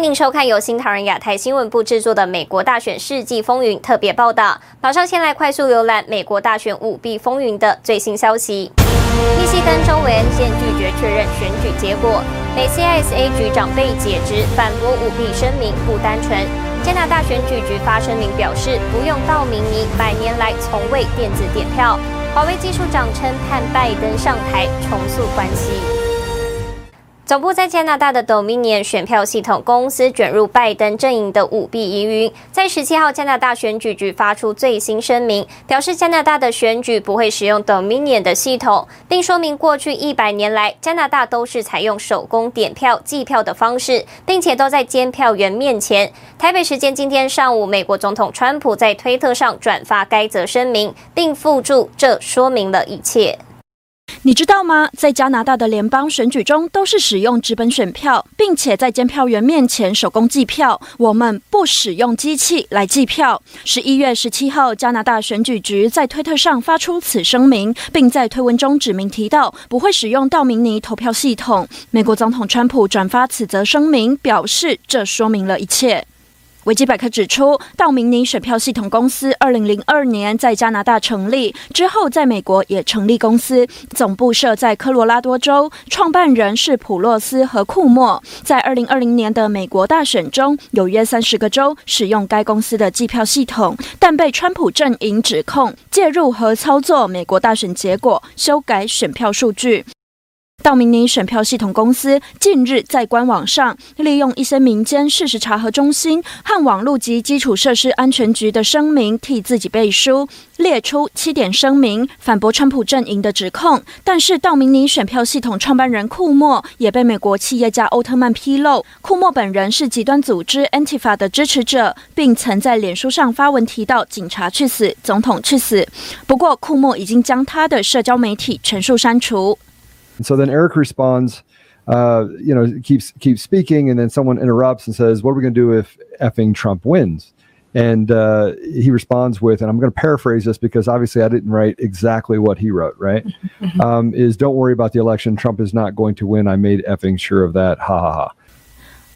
欢迎收看由新唐人亚太新闻部制作的《美国大选世纪风云》特别报道。马上先来快速浏览美国大选舞弊风云的最新消息。密西根州韦恩县拒绝确认选举结果，美 CISA 局长被解职，反驳舞弊声明不单纯。加拿大选举局发声明表示，不用道明尼百年来从未电子点票。华为技术长称盼拜登上台重塑关系。总部在加拿大的 Dominion 选票系统公司卷入拜登阵营的舞弊疑云，在十七号，加拿大选举局发出最新声明，表示加拿大的选举不会使用 Dominion 的系统，并说明过去一百年来，加拿大都是采用手工点票计票的方式，并且都在监票员面前。台北时间今天上午，美国总统川普在推特上转发该则声明，并附注这说明了一切。你知道吗？在加拿大的联邦选举中，都是使用纸本选票，并且在监票员面前手工计票。我们不使用机器来计票。十一月十七号，加拿大选举局在推特上发出此声明，并在推文中指明提到不会使用道明尼投票系统。美国总统川普转发此则声明，表示这说明了一切。维基百科指出，道明尼选票系统公司二零零二年在加拿大成立，之后在美国也成立公司，总部设在科罗拉多州，创办人是普洛斯和库莫。在二零二零年的美国大选中，有约三十个州使用该公司的计票系统，但被川普阵营指控介入和操作美国大选结果，修改选票数据。道明尼选票系统公司近日在官网上利用一些民间事实查核中心和网络及基础设施安全局的声明替自己背书，列出七点声明反驳川普阵营的指控。但是，道明尼选票系统创办人库莫也被美国企业家欧特曼披露，库莫本人是极端组织 Antifa 的支持者，并曾在脸书上发文提到“警察去死，总统去死”。不过，库莫已经将他的社交媒体全数删除。And so then Eric responds, uh, you know, keeps keeps speaking, and then someone interrupts and says, "What are we going to do if effing Trump wins?" And uh, he responds with, and I'm going to paraphrase this because obviously I didn't write exactly what he wrote. Right? um, is don't worry about the election. Trump is not going to win. I made effing sure of that. Ha ha ha.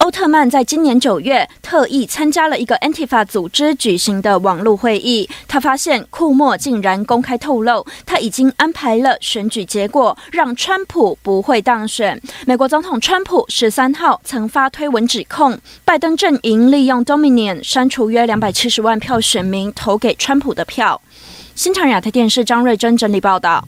欧特曼在今年九月特意参加了一个 Antifa 组织举行的网络会议，他发现库莫竟然公开透露，他已经安排了选举结果，让川普不会当选。美国总统川普十三号曾发推文指控，拜登阵营利用 Dominion 删除约两百七十万票选民投给川普的票。新唐亚太电视张瑞珍整理报道。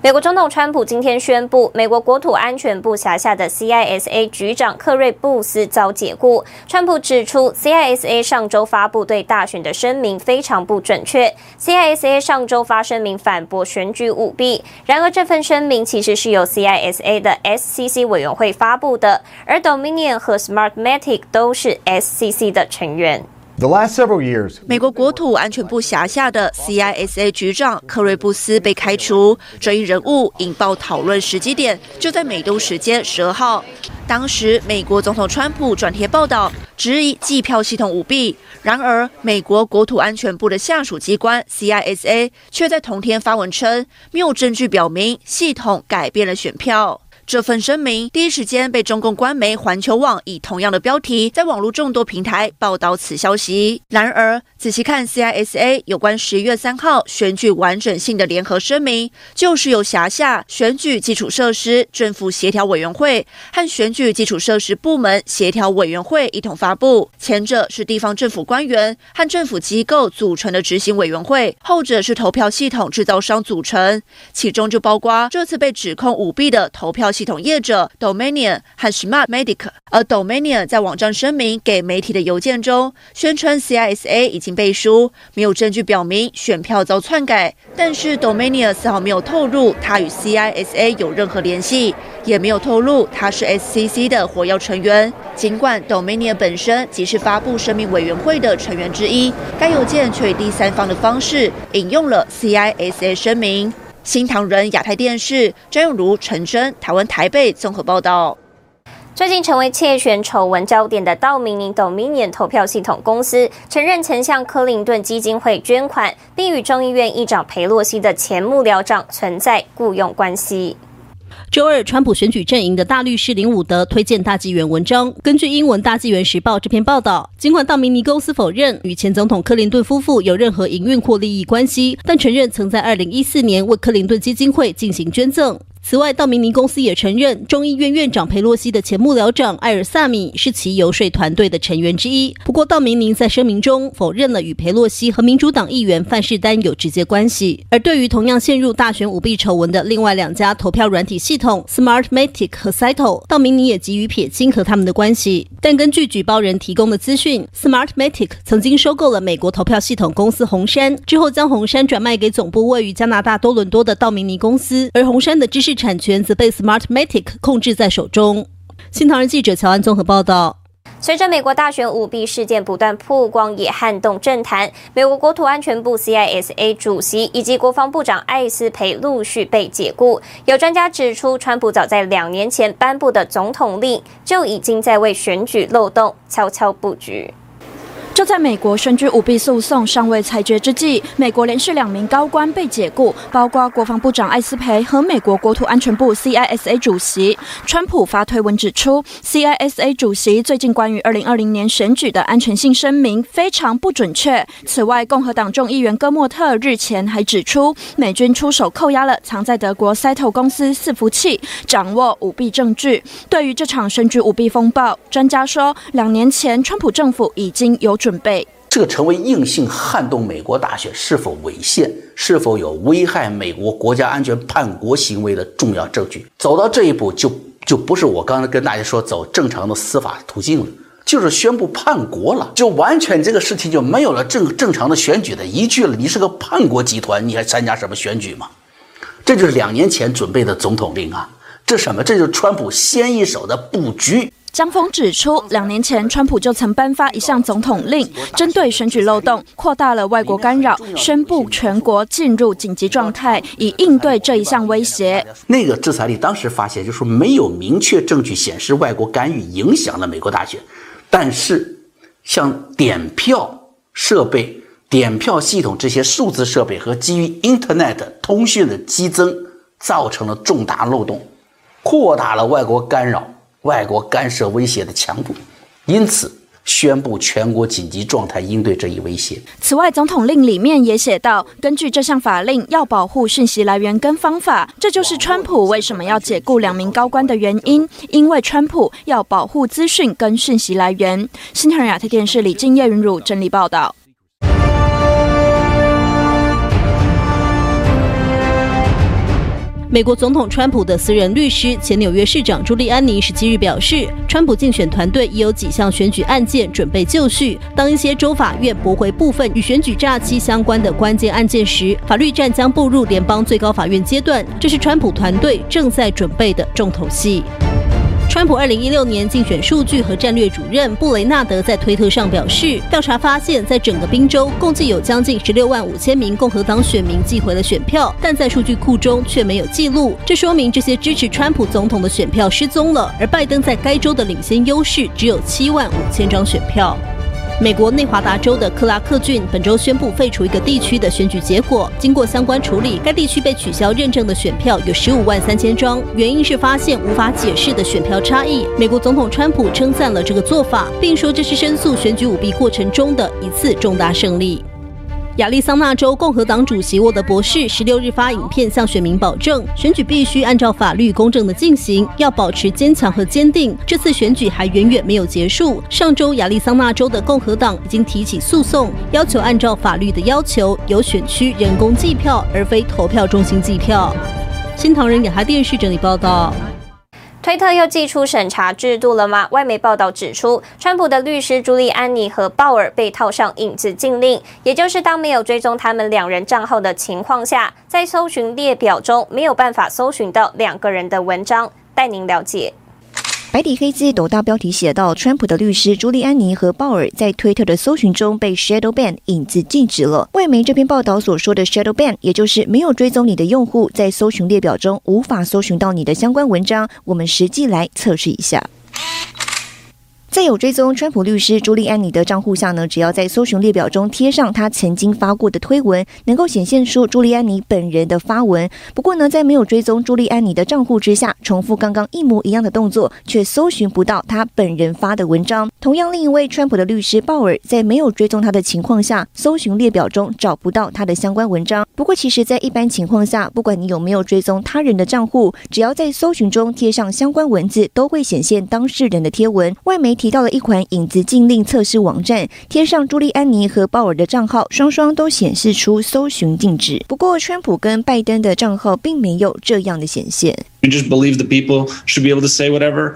美国总统川普今天宣布，美国国土安全部辖下的 CISA 局长克瑞布斯遭解雇。川普指出，CISA 上周发布对大选的声明非常不准确。CISA 上周发声明反驳选举舞弊，然而这份声明其实是由 CISA 的 SCC 委员会发布的，而 Dominion 和 Smartmatic 都是 SCC 的成员。The last several years, 美国国土安全部辖下的 CISA 局长克瑞布斯被开除，这一人物引爆讨论时机点就在美东时间十二号。当时美国总统川普转贴报道，质疑计票系统舞弊。然而，美国国土安全部的下属机关 CISA 却在同天发文称，没有证据表明系统改变了选票。这份声明第一时间被中共官媒环球网以同样的标题在网络众多平台报道此消息。然而，仔细看 CISA 有关十一月三号选举完整性的联合声明，就是由辖下选举基础设施政府协调委员会和选举基础设施部门协调委员会一同发布。前者是地方政府官员和政府机构组成的执行委员会，后者是投票系统制造商组成，其中就包括这次被指控舞弊的投票。系统业者 Dominion 和 Smart Medic 而 Dominion 在网站声明给媒体的邮件中，宣称 CISA 已经背书，没有证据表明选票遭篡改。但是 Dominion 丝毫没有透露他与 CISA 有任何联系，也没有透露他是 SCC 的活跃成员。尽管 Dominion 本身即是发布声明委员会的成员之一，该邮件却以第三方的方式引用了 CISA 声明。新唐人亚太电视张永如、陈真，台湾台北综合报道。最近成为窃选丑闻焦点的道明尼 Dominion 投票系统公司，承认曾向克林顿基金会捐款，并与众议院议长裴洛西的前幕僚长存在雇佣关系。周二，川普选举阵营的大律师林伍德推荐大纪元文章。根据英文《大纪元时报》这篇报道，尽管道明尼公司否认与前总统克林顿夫妇有任何营运或利益关系，但承认曾在2014年为克林顿基金会进行捐赠。此外，道明尼公司也承认，众议院院长裴洛西的前幕僚长艾尔萨米是其游说团队的成员之一。不过，道明尼在声明中否认了与裴洛西和民主党议员范世丹有直接关系。而对于同样陷入大选舞弊丑闻的另外两家投票软体系统 Smartmatic 和 Cyto，道明尼也急于撇清和他们的关系。但根据举报人提供的资讯，Smartmatic 曾经收购了美国投票系统公司红杉，之后将红杉转卖给总部位于加拿大多伦多的道明尼公司，而红杉的知识产权则被 Smartmatic 控制在手中。新唐人记者乔安综合报道。随着美国大选舞弊事件不断曝光，也撼动政坛，美国国土安全部 （CISA） 主席以及国防部长艾斯培陆续被解雇。有专家指出，川普早在两年前颁布的总统令就已经在为选举漏洞悄悄布局。就在美国选举舞弊诉讼尚未裁决之际，美国连续两名高官被解雇，包括国防部长艾斯培和美国国土安全部 （CISA） 主席。川普发推文指出，CISA 主席最近关于2020年选举的安全性声明非常不准确。此外，共和党众议员戈莫特日前还指出，美军出手扣押了藏在德国 Cyto 公司伺服器，掌握舞弊证据。对于这场选举舞弊风暴，专家说，两年前川普政府已经有准。准备，这个成为硬性撼动美国大选是否违宪、是否有危害美国国家安全叛国行为的重要证据。走到这一步，就就不是我刚才跟大家说走正常的司法途径了，就是宣布叛国了，就完全这个事情就没有了正正常的选举的依据了。你是个叛国集团，你还参加什么选举吗？这就是两年前准备的总统令啊！这什么？这就是川普先一手的布局。江峰指出，两年前川普就曾颁发一项总统令，针对选举漏洞，扩大了外国干扰，宣布全国进入紧急状态，以应对这一项威胁。那个制裁令当时发现，就是说没有明确证据显示外国干预影响了美国大选，但是像点票设备、点票系统这些数字设备和基于 Internet 通讯的激增，造成了重大漏洞，扩大了外国干扰。外国干涉威胁的强度，因此宣布全国紧急状态应对这一威胁。此外，总统令里面也写到，根据这项法令，要保护讯息来源跟方法，这就是川普为什么要解雇两名高官的原因，因为川普要保护资讯跟讯息来源。新唐人亚太电视李静叶云如整理报道。美国总统川普的私人律师、前纽约市长朱利安尼十七日表示，川普竞选团队已有几项选举案件准备就绪。当一些州法院驳回部分与选举诈欺相关的关键案件时，法律战将步入联邦最高法院阶段。这是川普团队正在准备的重头戏。川普二零一六年竞选数据和战略主任布雷纳德在推特上表示，调查发现，在整个宾州共计有将近十六万五千名共和党选民寄回了选票，但在数据库中却没有记录。这说明这些支持川普总统的选票失踪了，而拜登在该州的领先优势只有七万五千张选票。美国内华达州的克拉克郡本周宣布废除一个地区的选举结果，经过相关处理，该地区被取消认证的选票有十五万三千张，原因是发现无法解释的选票差异。美国总统川普称赞了这个做法，并说这是申诉选举舞弊过程中的一次重大胜利。亚利桑那州共和党主席沃德博士十六日发影片向选民保证，选举必须按照法律公正的进行，要保持坚强和坚定。这次选举还远远没有结束。上周，亚利桑那州的共和党已经提起诉讼，要求按照法律的要求，由选区人工计票，而非投票中心计票。新唐人亚太电视整理报道。推特又寄出审查制度了吗？外媒报道指出，川普的律师朱利安尼和鲍尔被套上影子禁令，也就是当没有追踪他们两人账号的情况下，在搜寻列表中没有办法搜寻到两个人的文章。带您了解。白底黑字，斗大标题写道：川普的律师朱利安尼和鲍尔在推特的搜寻中被 shadow ban 影子禁止了。外媒这篇报道所说的 shadow ban，也就是没有追踪你的用户，在搜寻列表中无法搜寻到你的相关文章。我们实际来测试一下。在有追踪川普律师朱利安尼的账户下呢，只要在搜寻列表中贴上他曾经发过的推文，能够显现出朱利安尼本人的发文。不过呢，在没有追踪朱利安尼的账户之下，重复刚刚一模一样的动作，却搜寻不到他本人发的文章。同样，另一位川普的律师鲍尔在没有追踪他的情况下，搜寻列表中找不到他的相关文章。不过，其实，在一般情况下，不管你有没有追踪他人的账户，只要在搜寻中贴上相关文字，都会显现当事人的贴文。外媒提到了一款影子禁令测试网站，贴上朱莉安妮和鲍尔的账号，双双都显示出搜寻禁止。不过，川普跟拜登的账号并没有这样的显现。You just believe the people should be able to say whatever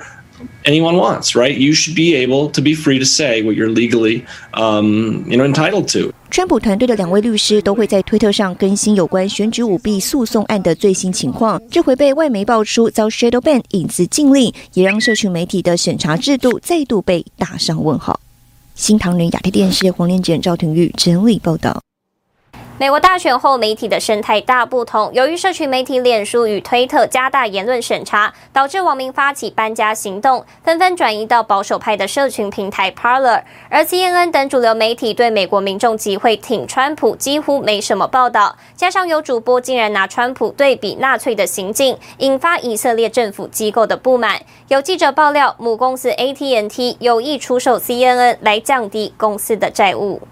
anyone wants, right? You should be able to be free to say what you're legally, um, you know, entitled to. 川普团队的两位律师都会在推特上更新有关选举舞弊诉讼案的最新情况。这回被外媒爆出遭 shadow ban 影子禁令，也让社群媒体的审查制度再度被打上问号。新唐人亚太电视黄连简、赵廷玉整理报道。美国大选后，媒体的生态大不同。由于社群媒体脸书与推特加大言论审查，导致网民发起搬家行动，纷纷转移到保守派的社群平台 Parler。而 CNN 等主流媒体对美国民众集会挺川普几乎没什么报道。加上有主播竟然拿川普对比纳粹的行径，引发以色列政府机构的不满。有记者爆料，母公司 AT&T 有意出售 CNN 来降低公司的债务。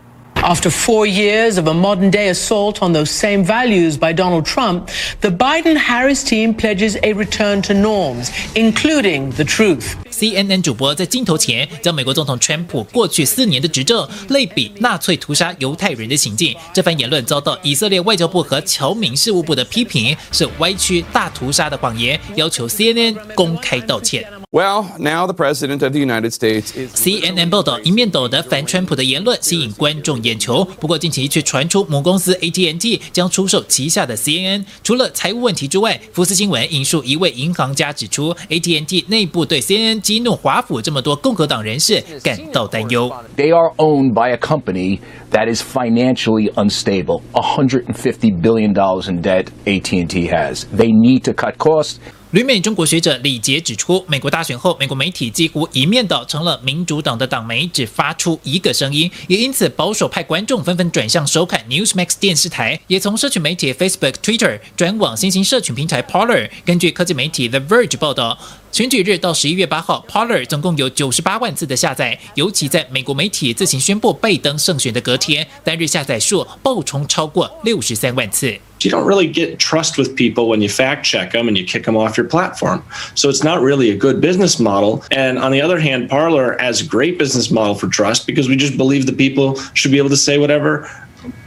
After four years of a modern day assault on those same values by Donald Trump, the Biden Harris team pledges a return to norms, including the truth. CNN 主播在镜头前将美国总统川普过去四年的执政类比纳粹屠杀犹太人的行径，这番言论遭到以色列外交部和侨民事务部的批评，是歪曲大屠杀的谎言，要求 CNN 公开道歉。Well, now the president of the United States is... CNN 报道一面倒的反川普的言论吸引观众眼球，不过近期却传出母公司 AT&T 将出售旗下的 CNN。除了财务问题之外，福斯新闻引述一位银行家指出，AT&T 内部对 CNN 激怒华府这么多共和党人士感到担忧。They are owned by a company that is financially unstable. $150 billion dollars in debt AT&T has. They need to cut costs. 旅美中国学者李杰指出，美国大选后，美国媒体几乎一面倒成了民主党的党媒，只发出一个声音，也因此保守派观众纷纷转向收看 Newsmax 电视台，也从社群媒体 Facebook、Twitter 转往新兴社群平台 Polar。根据科技媒体 The Verge 报道，选举日到十一月八号，Parler 总共有九十八万次的下载，尤其在美国媒体自行宣布拜登胜选的隔天，单日下载数爆冲超过六十三万次。You don't really get trust with people when you fact check them and you kick them off your platform. So it's not really a good business model. And on the other hand, Parler has a great business model for trust because we just believe the people should be able to say whatever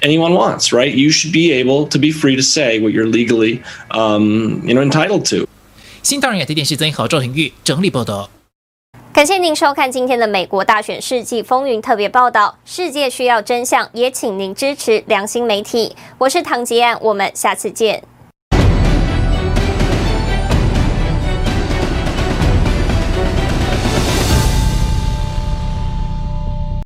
anyone wants, right? You should be able to be free to say what you're legally, um, you know, entitled to. 新唐人亚太电视曾一豪、赵廷玉整理报道。感谢您收看今天的美国大选世纪风云特别报道。世界需要真相，也请您支持良心媒体。我是唐吉安，我们下次见。